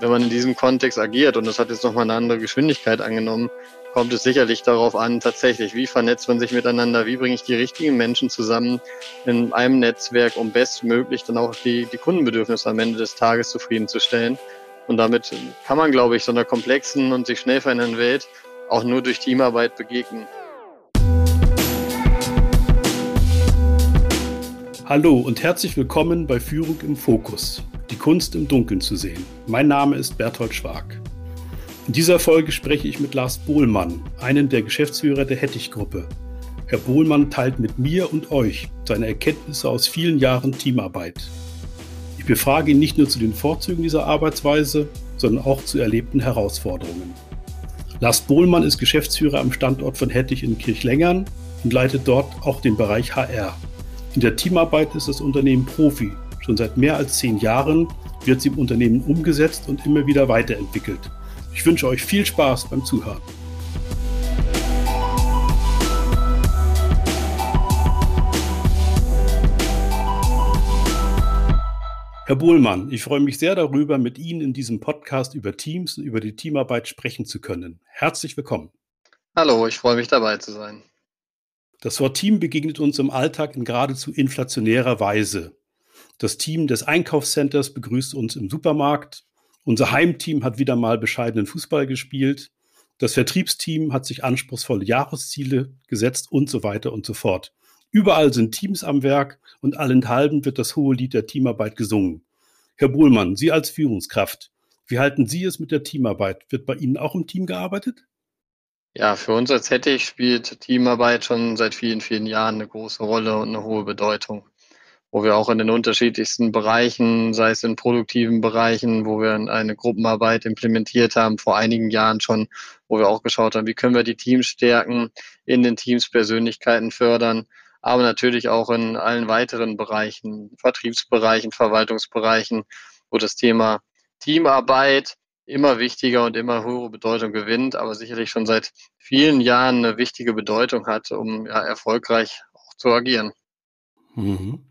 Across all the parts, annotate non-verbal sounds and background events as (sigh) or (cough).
wenn man in diesem Kontext agiert, und das hat jetzt nochmal eine andere Geschwindigkeit angenommen, kommt es sicherlich darauf an, tatsächlich, wie vernetzt man sich miteinander, wie bringe ich die richtigen Menschen zusammen in einem Netzwerk, um bestmöglich dann auch die, die Kundenbedürfnisse am Ende des Tages zufriedenzustellen. Und damit kann man, glaube ich, so einer komplexen und sich schnell verändernden Welt auch nur durch Teamarbeit begegnen. Hallo und herzlich willkommen bei Führung im Fokus, die Kunst im Dunkeln zu sehen. Mein Name ist Berthold Schwag. In dieser Folge spreche ich mit Lars Bohlmann, einen der Geschäftsführer der Hettich-Gruppe. Herr Bohlmann teilt mit mir und euch seine Erkenntnisse aus vielen Jahren Teamarbeit. Ich befrage ihn nicht nur zu den Vorzügen dieser Arbeitsweise, sondern auch zu erlebten Herausforderungen. Lars Bohlmann ist Geschäftsführer am Standort von Hettich in Kirchlengern und leitet dort auch den Bereich HR. In der Teamarbeit ist das Unternehmen Profi. Schon seit mehr als zehn Jahren wird sie im Unternehmen umgesetzt und immer wieder weiterentwickelt. Ich wünsche euch viel Spaß beim Zuhören. Herr Bohlmann, ich freue mich sehr darüber, mit Ihnen in diesem Podcast über Teams und über die Teamarbeit sprechen zu können. Herzlich willkommen. Hallo, ich freue mich dabei zu sein. Das Wort Team begegnet uns im Alltag in geradezu inflationärer Weise. Das Team des Einkaufscenters begrüßt uns im Supermarkt. Unser Heimteam hat wieder mal bescheidenen Fußball gespielt. Das Vertriebsteam hat sich anspruchsvolle Jahresziele gesetzt und so weiter und so fort. Überall sind Teams am Werk und allenthalben wird das hohe Lied der Teamarbeit gesungen. Herr Bohlmann, Sie als Führungskraft, wie halten Sie es mit der Teamarbeit? Wird bei Ihnen auch im Team gearbeitet? Ja, für uns als Hettich spielt Teamarbeit schon seit vielen, vielen Jahren eine große Rolle und eine hohe Bedeutung wo wir auch in den unterschiedlichsten Bereichen, sei es in produktiven Bereichen, wo wir eine Gruppenarbeit implementiert haben, vor einigen Jahren schon, wo wir auch geschaut haben, wie können wir die Teams stärken, in den Teams Persönlichkeiten fördern, aber natürlich auch in allen weiteren Bereichen, Vertriebsbereichen, Verwaltungsbereichen, wo das Thema Teamarbeit immer wichtiger und immer höhere Bedeutung gewinnt, aber sicherlich schon seit vielen Jahren eine wichtige Bedeutung hat, um ja, erfolgreich auch zu agieren. Mhm.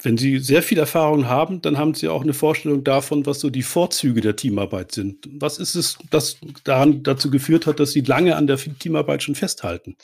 Wenn Sie sehr viel Erfahrung haben, dann haben Sie auch eine Vorstellung davon, was so die Vorzüge der Teamarbeit sind. Was ist es, das daran dazu geführt hat, dass Sie lange an der Teamarbeit schon festhalten?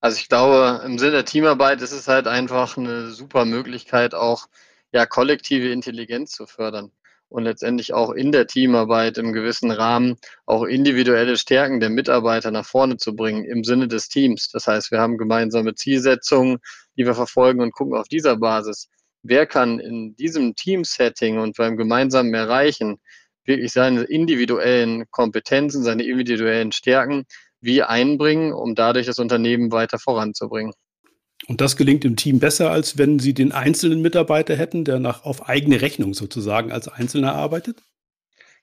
Also ich glaube, im Sinne der Teamarbeit ist es halt einfach eine super Möglichkeit, auch ja kollektive Intelligenz zu fördern und letztendlich auch in der Teamarbeit im gewissen Rahmen auch individuelle Stärken der Mitarbeiter nach vorne zu bringen im Sinne des Teams. Das heißt, wir haben gemeinsame Zielsetzungen, die wir verfolgen und gucken auf dieser Basis wer kann in diesem Team-Setting und beim gemeinsamen Erreichen wirklich seine individuellen Kompetenzen, seine individuellen Stärken wie einbringen, um dadurch das Unternehmen weiter voranzubringen. Und das gelingt im Team besser, als wenn Sie den einzelnen Mitarbeiter hätten, der nach auf eigene Rechnung sozusagen als Einzelner arbeitet?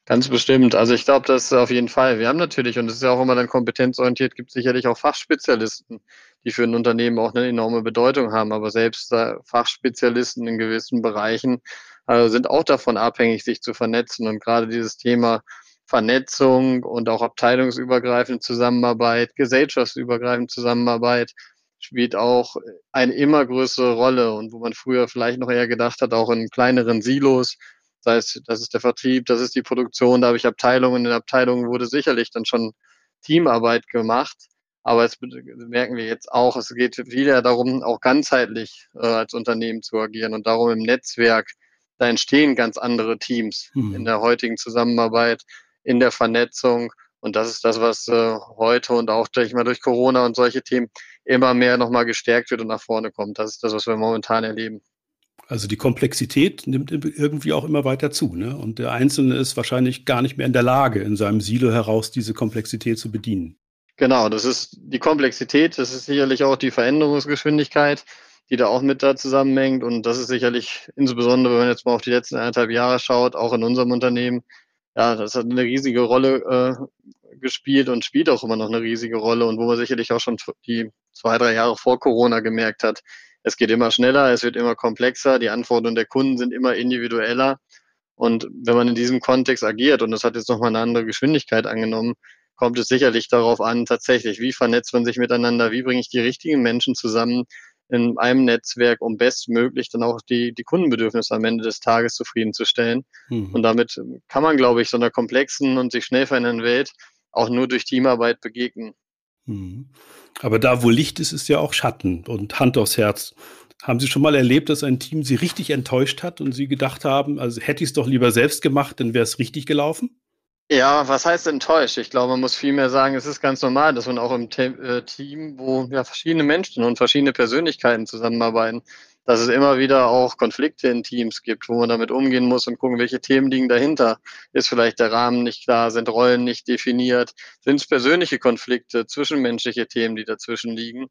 Ganz bestimmt. Also ich glaube, das auf jeden Fall. Wir haben natürlich, und das ist ja auch immer dann kompetenzorientiert, gibt es sicherlich auch Fachspezialisten, die für ein Unternehmen auch eine enorme Bedeutung haben. Aber selbst äh, Fachspezialisten in gewissen Bereichen äh, sind auch davon abhängig, sich zu vernetzen. Und gerade dieses Thema Vernetzung und auch abteilungsübergreifende Zusammenarbeit, gesellschaftsübergreifende Zusammenarbeit spielt auch eine immer größere Rolle. Und wo man früher vielleicht noch eher gedacht hat, auch in kleineren Silos, Sei es, das ist der Vertrieb, das ist die Produktion, da habe ich Abteilungen. In Abteilungen wurde sicherlich dann schon Teamarbeit gemacht. Aber es merken wir jetzt auch, es geht wieder darum, auch ganzheitlich äh, als Unternehmen zu agieren und darum im Netzwerk. Da entstehen ganz andere Teams mhm. in der heutigen Zusammenarbeit, in der Vernetzung. Und das ist das, was äh, heute und auch durch, mal durch Corona und solche Themen immer mehr nochmal gestärkt wird und nach vorne kommt. Das ist das, was wir momentan erleben. Also die Komplexität nimmt irgendwie auch immer weiter zu. Ne? Und der Einzelne ist wahrscheinlich gar nicht mehr in der Lage, in seinem Silo heraus diese Komplexität zu bedienen. Genau, das ist die Komplexität, das ist sicherlich auch die Veränderungsgeschwindigkeit, die da auch mit da zusammenhängt. Und das ist sicherlich, insbesondere wenn man jetzt mal auf die letzten eineinhalb Jahre schaut, auch in unserem Unternehmen, ja, das hat eine riesige Rolle äh, gespielt und spielt auch immer noch eine riesige Rolle und wo man sicherlich auch schon die zwei, drei Jahre vor Corona gemerkt hat, es geht immer schneller, es wird immer komplexer, die Anforderungen der Kunden sind immer individueller. Und wenn man in diesem Kontext agiert, und das hat jetzt nochmal eine andere Geschwindigkeit angenommen, kommt es sicherlich darauf an, tatsächlich, wie vernetzt man sich miteinander, wie bringe ich die richtigen Menschen zusammen in einem Netzwerk, um bestmöglich dann auch die, die Kundenbedürfnisse am Ende des Tages zufriedenzustellen. Mhm. Und damit kann man, glaube ich, so einer komplexen und sich schnell verändernden Welt auch nur durch Teamarbeit begegnen. Mhm. Aber da, wo Licht ist, ist ja auch Schatten und Hand aufs Herz. Haben Sie schon mal erlebt, dass ein Team Sie richtig enttäuscht hat und Sie gedacht haben, also hätte ich es doch lieber selbst gemacht, dann wäre es richtig gelaufen? Ja, was heißt enttäuscht? Ich glaube, man muss vielmehr sagen, es ist ganz normal, dass man auch im Te äh, Team, wo ja verschiedene Menschen und verschiedene Persönlichkeiten zusammenarbeiten, dass es immer wieder auch Konflikte in Teams gibt, wo man damit umgehen muss und gucken, welche Themen liegen dahinter. Ist vielleicht der Rahmen nicht klar, sind Rollen nicht definiert, sind es persönliche Konflikte, zwischenmenschliche Themen, die dazwischen liegen.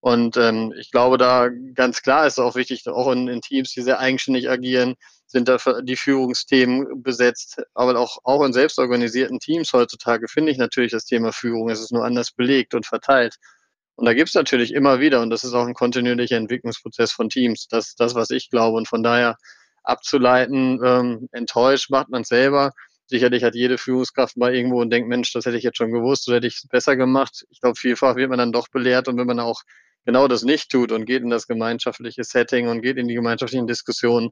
Und ähm, ich glaube, da ganz klar ist auch wichtig, auch in, in Teams, die sehr eigenständig agieren, sind da die Führungsthemen besetzt. Aber auch, auch in selbstorganisierten Teams heutzutage finde ich natürlich das Thema Führung. Es ist nur anders belegt und verteilt. Und da gibt es natürlich immer wieder, und das ist auch ein kontinuierlicher Entwicklungsprozess von Teams. Das ist das, was ich glaube. Und von daher abzuleiten, ähm, enttäuscht macht man selber. Sicherlich hat jede Führungskraft mal irgendwo und denkt, Mensch, das hätte ich jetzt schon gewusst, so hätte ich es besser gemacht. Ich glaube, vielfach wird man dann doch belehrt und wenn man auch genau das nicht tut und geht in das gemeinschaftliche Setting und geht in die gemeinschaftlichen Diskussionen,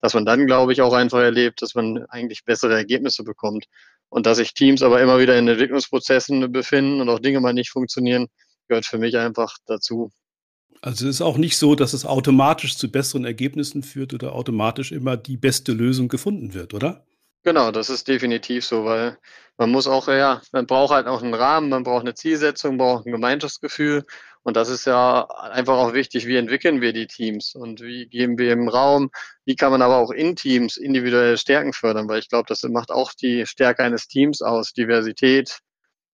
dass man dann, glaube ich, auch einfach erlebt, dass man eigentlich bessere Ergebnisse bekommt. Und dass sich Teams aber immer wieder in Entwicklungsprozessen befinden und auch Dinge mal nicht funktionieren, gehört für mich einfach dazu. Also es ist auch nicht so, dass es automatisch zu besseren Ergebnissen führt oder automatisch immer die beste Lösung gefunden wird, oder? Genau, das ist definitiv so, weil man muss auch, ja, man braucht halt auch einen Rahmen, man braucht eine Zielsetzung, braucht ein Gemeinschaftsgefühl und das ist ja einfach auch wichtig, wie entwickeln wir die Teams und wie geben wir im Raum, wie kann man aber auch in Teams individuelle Stärken fördern, weil ich glaube, das macht auch die Stärke eines Teams aus, Diversität,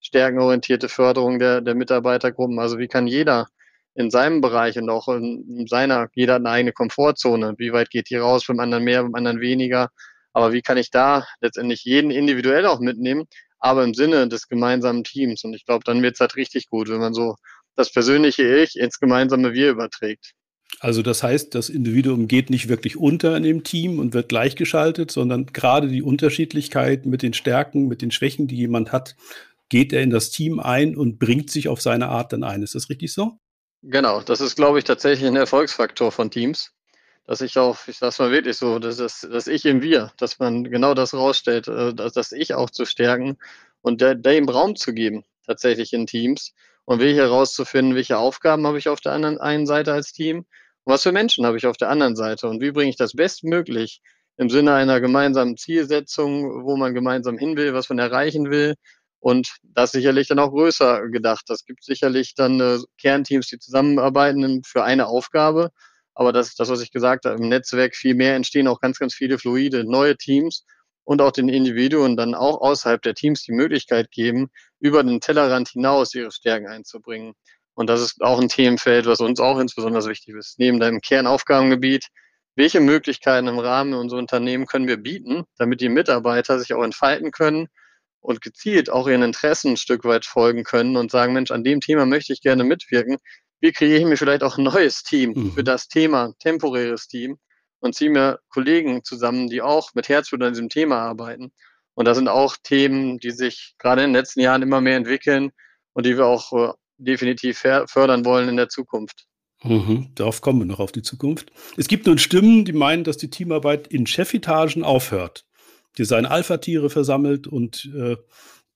stärkenorientierte Förderung der, der Mitarbeitergruppen, also wie kann jeder in seinem Bereich und auch in seiner, jeder hat eine eigene Komfortzone, wie weit geht die raus, beim anderen mehr, beim anderen weniger, aber wie kann ich da letztendlich jeden individuell auch mitnehmen, aber im Sinne des gemeinsamen Teams? Und ich glaube, dann wird es halt richtig gut, wenn man so das persönliche Ich ins gemeinsame Wir überträgt. Also das heißt, das Individuum geht nicht wirklich unter in dem Team und wird gleichgeschaltet, sondern gerade die Unterschiedlichkeit mit den Stärken, mit den Schwächen, die jemand hat, geht er in das Team ein und bringt sich auf seine Art dann ein. Ist das richtig so? Genau, das ist, glaube ich, tatsächlich ein Erfolgsfaktor von Teams dass ich auch, ich sag's mal wirklich so, dass das, das Ich im Wir, dass man genau das rausstellt, äh, dass das Ich auch zu stärken und der, dem Raum zu geben, tatsächlich in Teams und wirklich herauszufinden, welche Aufgaben habe ich auf der anderen einen Seite als Team und was für Menschen habe ich auf der anderen Seite und wie bringe ich das bestmöglich im Sinne einer gemeinsamen Zielsetzung, wo man gemeinsam hin will, was man erreichen will. Und das sicherlich dann auch größer gedacht. Das gibt sicherlich dann äh, Kernteams, die zusammenarbeiten für eine Aufgabe. Aber das ist das, was ich gesagt habe, im Netzwerk viel mehr entstehen auch ganz, ganz viele fluide neue Teams und auch den Individuen dann auch außerhalb der Teams die Möglichkeit geben, über den Tellerrand hinaus ihre Stärken einzubringen. Und das ist auch ein Themenfeld, was uns auch insbesondere wichtig ist. Neben deinem Kernaufgabengebiet, welche Möglichkeiten im Rahmen unserer Unternehmen können wir bieten, damit die Mitarbeiter sich auch entfalten können und gezielt auch ihren Interessen ein Stück weit folgen können und sagen, Mensch, an dem Thema möchte ich gerne mitwirken wie kreiere ich mir vielleicht auch ein neues Team mhm. für das Thema, temporäres Team und ziehe mir Kollegen zusammen, die auch mit Herzblut an diesem Thema arbeiten. Und das sind auch Themen, die sich gerade in den letzten Jahren immer mehr entwickeln und die wir auch äh, definitiv fördern wollen in der Zukunft. Mhm, darauf kommen wir noch auf die Zukunft. Es gibt nun Stimmen, die meinen, dass die Teamarbeit in Chefetagen aufhört. Die seien Alpha-Tiere versammelt und äh,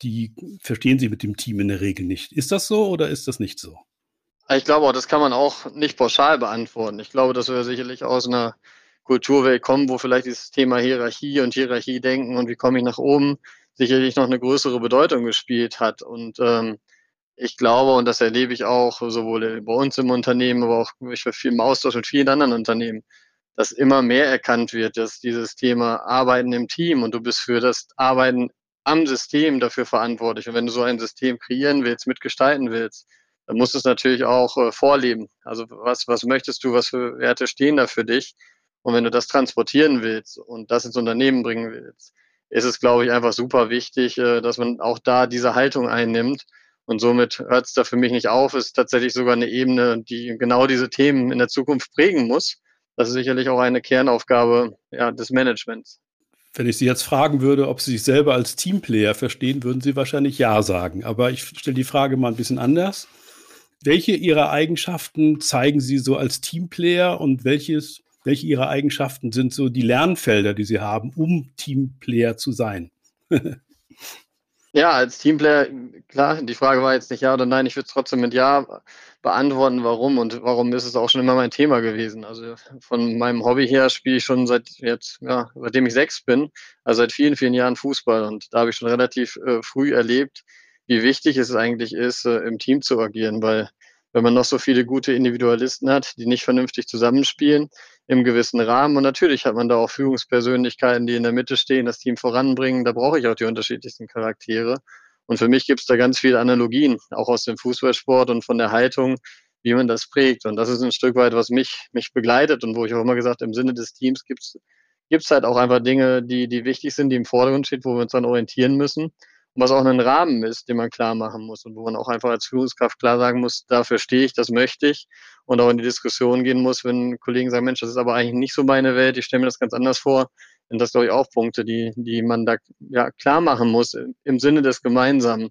die verstehen sie mit dem Team in der Regel nicht. Ist das so oder ist das nicht so? Ich glaube auch, das kann man auch nicht pauschal beantworten. Ich glaube, dass wir sicherlich aus einer Kulturwelt kommen, wo vielleicht dieses Thema Hierarchie und Hierarchie denken und wie komme ich nach oben sicherlich noch eine größere Bedeutung gespielt hat. Und ähm, ich glaube, und das erlebe ich auch sowohl bei uns im Unternehmen, aber auch ich viel im Austausch mit vielen anderen Unternehmen, dass immer mehr erkannt wird, dass dieses Thema Arbeiten im Team und du bist für das Arbeiten am System dafür verantwortlich. Und wenn du so ein System kreieren willst, mitgestalten willst, dann musst du es natürlich auch äh, vorleben. Also was, was möchtest du, was für Werte stehen da für dich? Und wenn du das transportieren willst und das ins Unternehmen bringen willst, ist es, glaube ich, einfach super wichtig, äh, dass man auch da diese Haltung einnimmt. Und somit hört es da für mich nicht auf, ist tatsächlich sogar eine Ebene, die genau diese Themen in der Zukunft prägen muss. Das ist sicherlich auch eine Kernaufgabe ja, des Managements. Wenn ich Sie jetzt fragen würde, ob Sie sich selber als Teamplayer verstehen, würden Sie wahrscheinlich Ja sagen. Aber ich stelle die Frage mal ein bisschen anders. welche Ihrer Eigenschaften zeigen Sie so als Teamplayer und welches, welche Ihrer Eigenschaften sind so die Lernfelder, die Sie haben, um Teamplayer zu sein? (laughs) Ja, als Teamplayer, klar, die Frage war jetzt nicht ja oder nein, ich würde es trotzdem mit Ja beantworten, warum und warum ist es auch schon immer mein Thema gewesen. Also von meinem Hobby her spiele ich schon seit jetzt, ja, seitdem ich sechs bin, also seit vielen, vielen Jahren Fußball und da habe ich schon relativ äh, früh erlebt, wie wichtig es eigentlich ist, äh, im Team zu agieren, weil wenn man noch so viele gute Individualisten hat, die nicht vernünftig zusammenspielen, im gewissen Rahmen. Und natürlich hat man da auch Führungspersönlichkeiten, die in der Mitte stehen, das Team voranbringen. Da brauche ich auch die unterschiedlichsten Charaktere. Und für mich gibt es da ganz viele Analogien, auch aus dem Fußballsport und von der Haltung, wie man das prägt. Und das ist ein Stück weit, was mich, mich begleitet und wo ich auch immer gesagt, im Sinne des Teams gibt es halt auch einfach Dinge, die, die wichtig sind, die im Vordergrund stehen, wo wir uns dann orientieren müssen was auch ein Rahmen ist, den man klar machen muss und wo man auch einfach als Führungskraft klar sagen muss, dafür stehe ich, das möchte ich und auch in die Diskussion gehen muss, wenn Kollegen sagen, Mensch, das ist aber eigentlich nicht so meine Welt, ich stelle mir das ganz anders vor, sind das, glaube ich, auch Punkte, die, die man da ja, klar machen muss im Sinne des Gemeinsamen.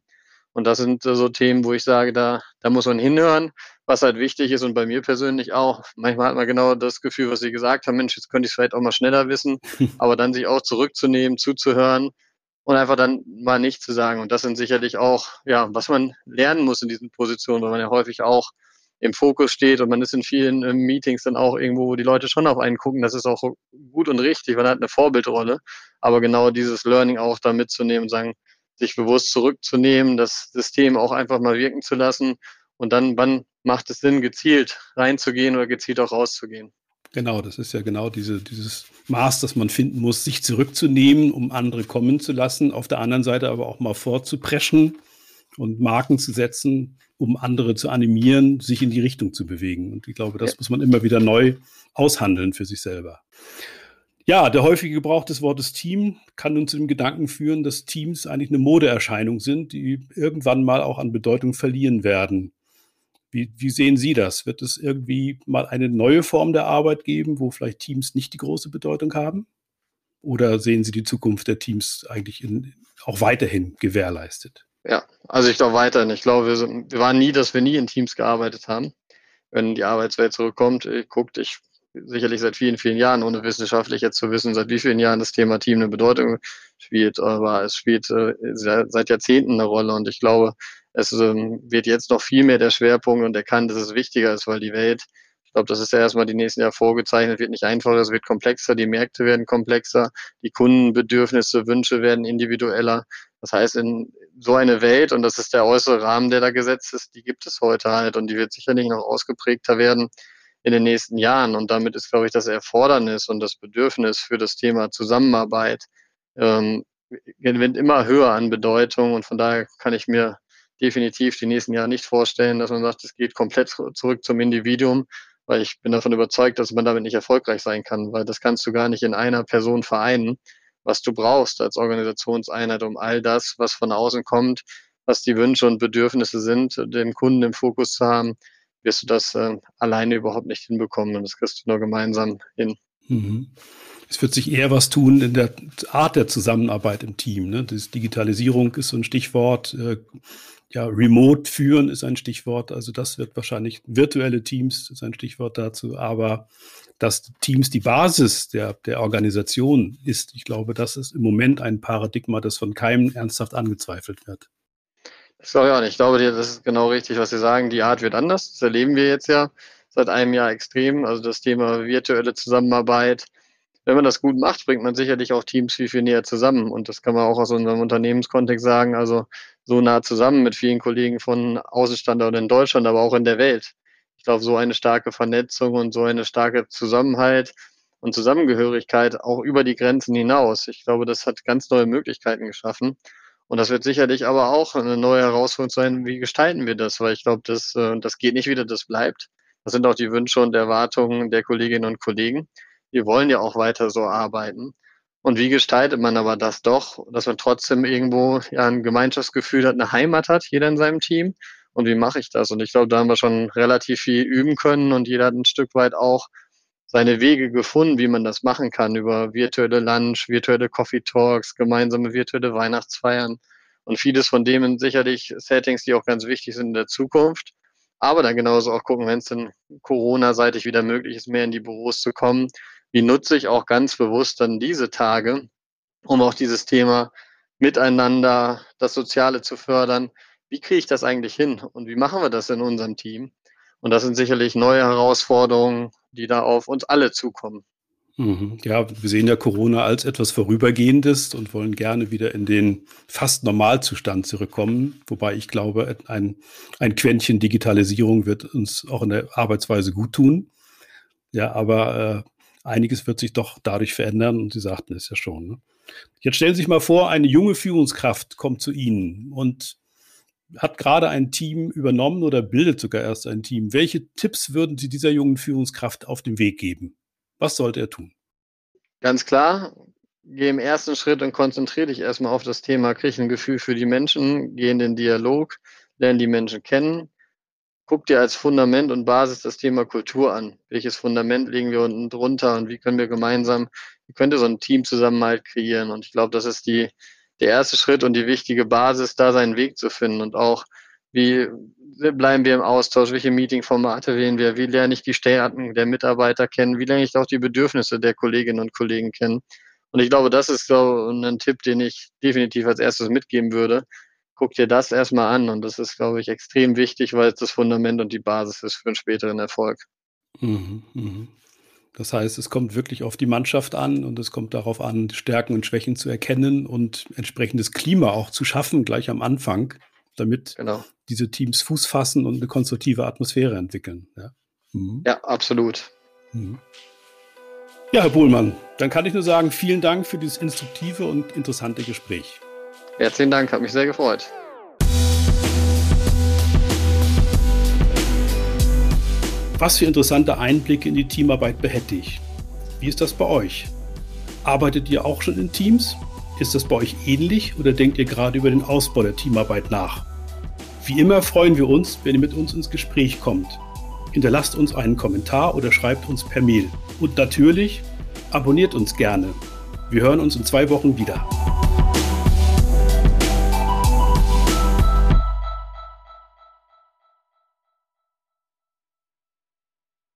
Und das sind so Themen, wo ich sage, da, da muss man hinhören, was halt wichtig ist und bei mir persönlich auch. Manchmal hat man genau das Gefühl, was Sie gesagt haben, Mensch, jetzt könnte ich es vielleicht auch mal schneller wissen, (laughs) aber dann sich auch zurückzunehmen, zuzuhören und einfach dann mal nichts zu sagen. Und das sind sicherlich auch, ja, was man lernen muss in diesen Positionen, weil man ja häufig auch im Fokus steht und man ist in vielen äh, Meetings dann auch irgendwo, wo die Leute schon auf einen gucken. Das ist auch gut und richtig, man hat eine Vorbildrolle. Aber genau dieses Learning auch da mitzunehmen sagen, sich bewusst zurückzunehmen, das System auch einfach mal wirken zu lassen und dann, wann macht es Sinn, gezielt reinzugehen oder gezielt auch rauszugehen. Genau, das ist ja genau diese, dieses Maß, das man finden muss, sich zurückzunehmen, um andere kommen zu lassen, auf der anderen Seite aber auch mal vorzupreschen und Marken zu setzen, um andere zu animieren, sich in die Richtung zu bewegen. Und ich glaube, das ja. muss man immer wieder neu aushandeln für sich selber. Ja, der häufige Gebrauch des Wortes Team kann uns zu dem Gedanken führen, dass Teams eigentlich eine Modeerscheinung sind, die irgendwann mal auch an Bedeutung verlieren werden. Wie, wie sehen Sie das? Wird es irgendwie mal eine neue Form der Arbeit geben, wo vielleicht Teams nicht die große Bedeutung haben? Oder sehen Sie die Zukunft der Teams eigentlich in, auch weiterhin gewährleistet? Ja, also ich glaube weiterhin. Ich glaube, wir, sind, wir waren nie, dass wir nie in Teams gearbeitet haben. Wenn die Arbeitswelt zurückkommt, äh, guckt, ich sicherlich seit vielen, vielen Jahren, ohne wissenschaftlich jetzt zu wissen, seit wie vielen Jahren das Thema Team eine Bedeutung spielt, aber es spielt äh, seit Jahrzehnten eine Rolle und ich glaube, es ähm, wird jetzt noch viel mehr der Schwerpunkt und erkannt, dass es wichtiger ist, weil die Welt, ich glaube, das ist ja erstmal die nächsten Jahre vorgezeichnet, wird nicht einfacher, es wird komplexer, die Märkte werden komplexer, die Kundenbedürfnisse, Wünsche werden individueller. Das heißt, in so eine Welt, und das ist der äußere Rahmen, der da gesetzt ist, die gibt es heute halt und die wird sicherlich noch ausgeprägter werden in den nächsten Jahren. Und damit ist, glaube ich, das Erfordernis und das Bedürfnis für das Thema Zusammenarbeit ähm, gewinnt immer höher an Bedeutung. Und von daher kann ich mir definitiv die nächsten Jahre nicht vorstellen, dass man sagt, es geht komplett zurück zum Individuum, weil ich bin davon überzeugt, dass man damit nicht erfolgreich sein kann, weil das kannst du gar nicht in einer Person vereinen, was du brauchst als Organisationseinheit, um all das, was von außen kommt, was die Wünsche und Bedürfnisse sind, den Kunden im Fokus zu haben, wirst du das äh, alleine überhaupt nicht hinbekommen und das kriegst du nur gemeinsam hin. Mhm. Es wird sich eher was tun in der Art der Zusammenarbeit im Team. Ne? Das Digitalisierung ist so ein Stichwort. Äh, ja, Remote führen ist ein Stichwort. Also das wird wahrscheinlich virtuelle Teams ist ein Stichwort dazu. Aber dass Teams die Basis der, der Organisation ist, ich glaube, das ist im Moment ein Paradigma, das von keinem ernsthaft angezweifelt wird. Das glaube ich auch nicht. Ich glaube, das ist genau richtig, was Sie sagen. Die Art wird anders. Das erleben wir jetzt ja seit einem Jahr extrem. Also das Thema virtuelle Zusammenarbeit, wenn man das gut macht, bringt man sicherlich auch Teams viel, viel näher zusammen. Und das kann man auch aus unserem Unternehmenskontext sagen. Also so nah zusammen mit vielen Kollegen von Außenstandorten in Deutschland, aber auch in der Welt. Ich glaube, so eine starke Vernetzung und so eine starke Zusammenhalt und Zusammengehörigkeit auch über die Grenzen hinaus. Ich glaube, das hat ganz neue Möglichkeiten geschaffen. Und das wird sicherlich aber auch eine neue Herausforderung sein, wie gestalten wir das? Weil ich glaube, das, äh, das geht nicht wieder, das bleibt. Das sind auch die Wünsche und Erwartungen der Kolleginnen und Kollegen wir wollen ja auch weiter so arbeiten. Und wie gestaltet man aber das doch, dass man trotzdem irgendwo ja ein Gemeinschaftsgefühl hat, eine Heimat hat, jeder in seinem Team? Und wie mache ich das? Und ich glaube, da haben wir schon relativ viel üben können und jeder hat ein Stück weit auch seine Wege gefunden, wie man das machen kann, über virtuelle Lunch, virtuelle Coffee Talks, gemeinsame virtuelle Weihnachtsfeiern und vieles von dem sind sicherlich Settings, die auch ganz wichtig sind in der Zukunft. aber dann genauso auch gucken, wenn es dann Corona-seitig wieder möglich ist, mehr in die Büros zu kommen, wie nutze ich auch ganz bewusst dann diese Tage, um auch dieses Thema miteinander, das Soziale zu fördern. Wie kriege ich das eigentlich hin und wie machen wir das in unserem Team? Und das sind sicherlich neue Herausforderungen, die da auf uns alle zukommen. Mhm. Ja, wir sehen ja Corona als etwas Vorübergehendes und wollen gerne wieder in den fast Normalzustand zurückkommen. Wobei ich glaube, ein, ein Quäntchen Digitalisierung wird uns auch in der Arbeitsweise gut tun. Ja, aber äh, einiges wird sich doch dadurch verändern und Sie sagten es ja schon. Ne? Jetzt stellen Sie sich mal vor, eine junge Führungskraft kommt zu Ihnen und hat gerade ein Team übernommen oder bildet sogar erst ein Team. Welche Tipps würden Sie dieser jungen Führungskraft auf den Weg geben? Was sollte er tun? Ganz klar, geh im ersten Schritt und konzentriere dich erstmal auf das Thema, krieg ein Gefühl für die Menschen, geh in den Dialog, lerne die Menschen kennen, guck dir als Fundament und Basis das Thema Kultur an. Welches Fundament legen wir unten drunter und wie können wir gemeinsam, wie könnte so ein Teamzusammenhalt kreieren? Und ich glaube, das ist die, der erste Schritt und die wichtige Basis, da seinen Weg zu finden und auch wie bleiben wir im Austausch? Welche Meetingformate wählen wir? Wie lerne ich die Stärken der Mitarbeiter kennen? Wie lerne ich auch die Bedürfnisse der Kolleginnen und Kollegen kennen? Und ich glaube, das ist so ein Tipp, den ich definitiv als erstes mitgeben würde. Guck dir das erstmal an. Und das ist, glaube ich, extrem wichtig, weil es das Fundament und die Basis ist für einen späteren Erfolg. Mhm, mh. Das heißt, es kommt wirklich auf die Mannschaft an und es kommt darauf an, Stärken und Schwächen zu erkennen und entsprechendes Klima auch zu schaffen, gleich am Anfang, damit genau. diese Teams Fuß fassen und eine konstruktive Atmosphäre entwickeln. Ja, mhm. ja absolut. Mhm. Ja, Herr Bohlmann, dann kann ich nur sagen, vielen Dank für dieses instruktive und interessante Gespräch. Herzlichen Dank, hat mich sehr gefreut. Was für interessante Einblicke in die Teamarbeit behätte ich. Wie ist das bei euch? Arbeitet ihr auch schon in Teams? Ist das bei euch ähnlich oder denkt ihr gerade über den Ausbau der Teamarbeit nach? Wie immer freuen wir uns, wenn ihr mit uns ins Gespräch kommt. Hinterlasst uns einen Kommentar oder schreibt uns per Mail. Und natürlich abonniert uns gerne. Wir hören uns in zwei Wochen wieder.